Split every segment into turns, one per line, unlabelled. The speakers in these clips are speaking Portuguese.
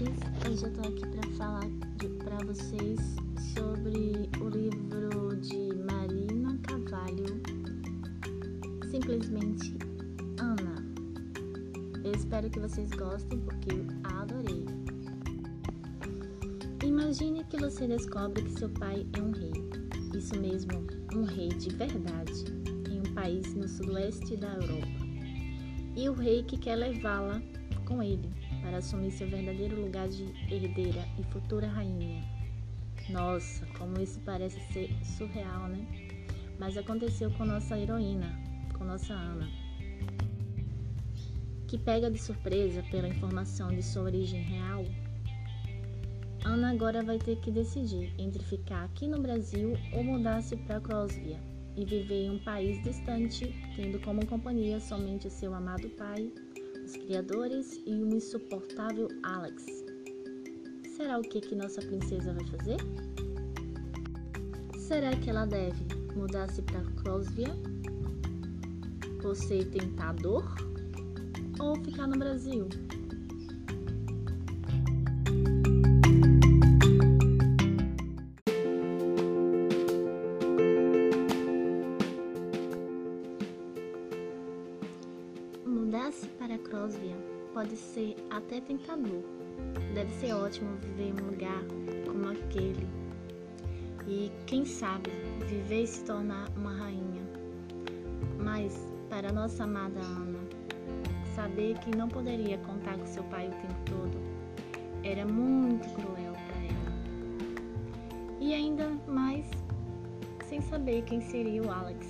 Rodrigues. Hoje eu tô aqui para falar para vocês sobre o livro de Marina Cavalho, simplesmente Ana. Eu espero que vocês gostem porque eu adorei. Imagine que você descobre que seu pai é um rei. Isso mesmo, um rei de verdade, em um país no sudoeste da Europa. E o rei que quer levá-la com ele para assumir seu verdadeiro lugar de herdeira e futura rainha. Nossa, como isso parece ser surreal, né? Mas aconteceu com nossa heroína, com nossa Ana, que pega de surpresa pela informação de sua origem real. Ana agora vai ter que decidir entre ficar aqui no Brasil ou mudar-se para Crosvia e viver em um país distante, tendo como companhia somente seu amado pai criadores e um insuportável Alex. Será o que, que nossa princesa vai fazer? Será que ela deve mudar-se para Crosvia por ser tentador ou ficar no Brasil? Mudar-se para Crosvia pode ser até tentador. Deve ser ótimo viver em um lugar como aquele e, quem sabe, viver e se tornar uma rainha. Mas, para nossa amada Ana, saber que não poderia contar com seu pai o tempo todo era muito cruel para ela. E ainda mais sem saber quem seria o Alex.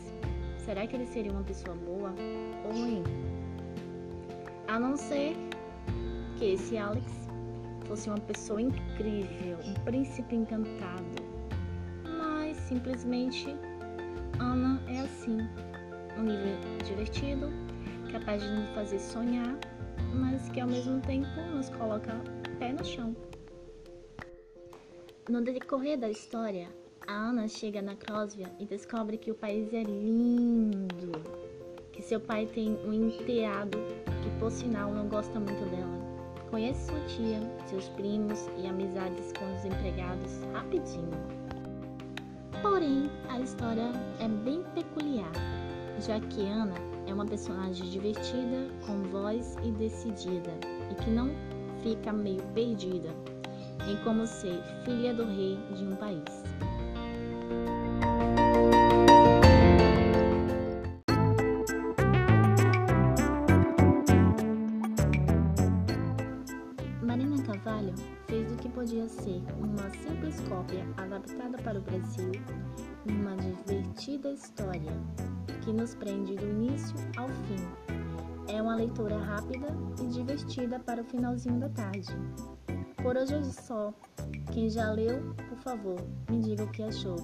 Será que ele seria uma pessoa boa ou ruim? A não ser que esse Alex fosse uma pessoa incrível, um príncipe encantado. Mas simplesmente Ana é assim, um nível divertido, capaz de nos fazer sonhar, mas que ao mesmo tempo nos coloca pé no chão. No decorrer da história, a Ana chega na Crosvia e descobre que o país é lindo, que seu pai tem um enteado que por sinal não gosta muito dela. Conhece sua tia, seus primos e amizades com os empregados rapidinho. Porém, a história é bem peculiar, já que Ana é uma personagem divertida, com voz e decidida, e que não fica meio perdida em como ser filha do rei de um país. Marina Cavalho fez do que podia ser uma simples cópia adaptada para o Brasil uma divertida história que nos prende do início ao fim. É uma leitura rápida e divertida para o finalzinho da tarde. Por hoje é só. Quem já leu, por favor, me diga o que achou.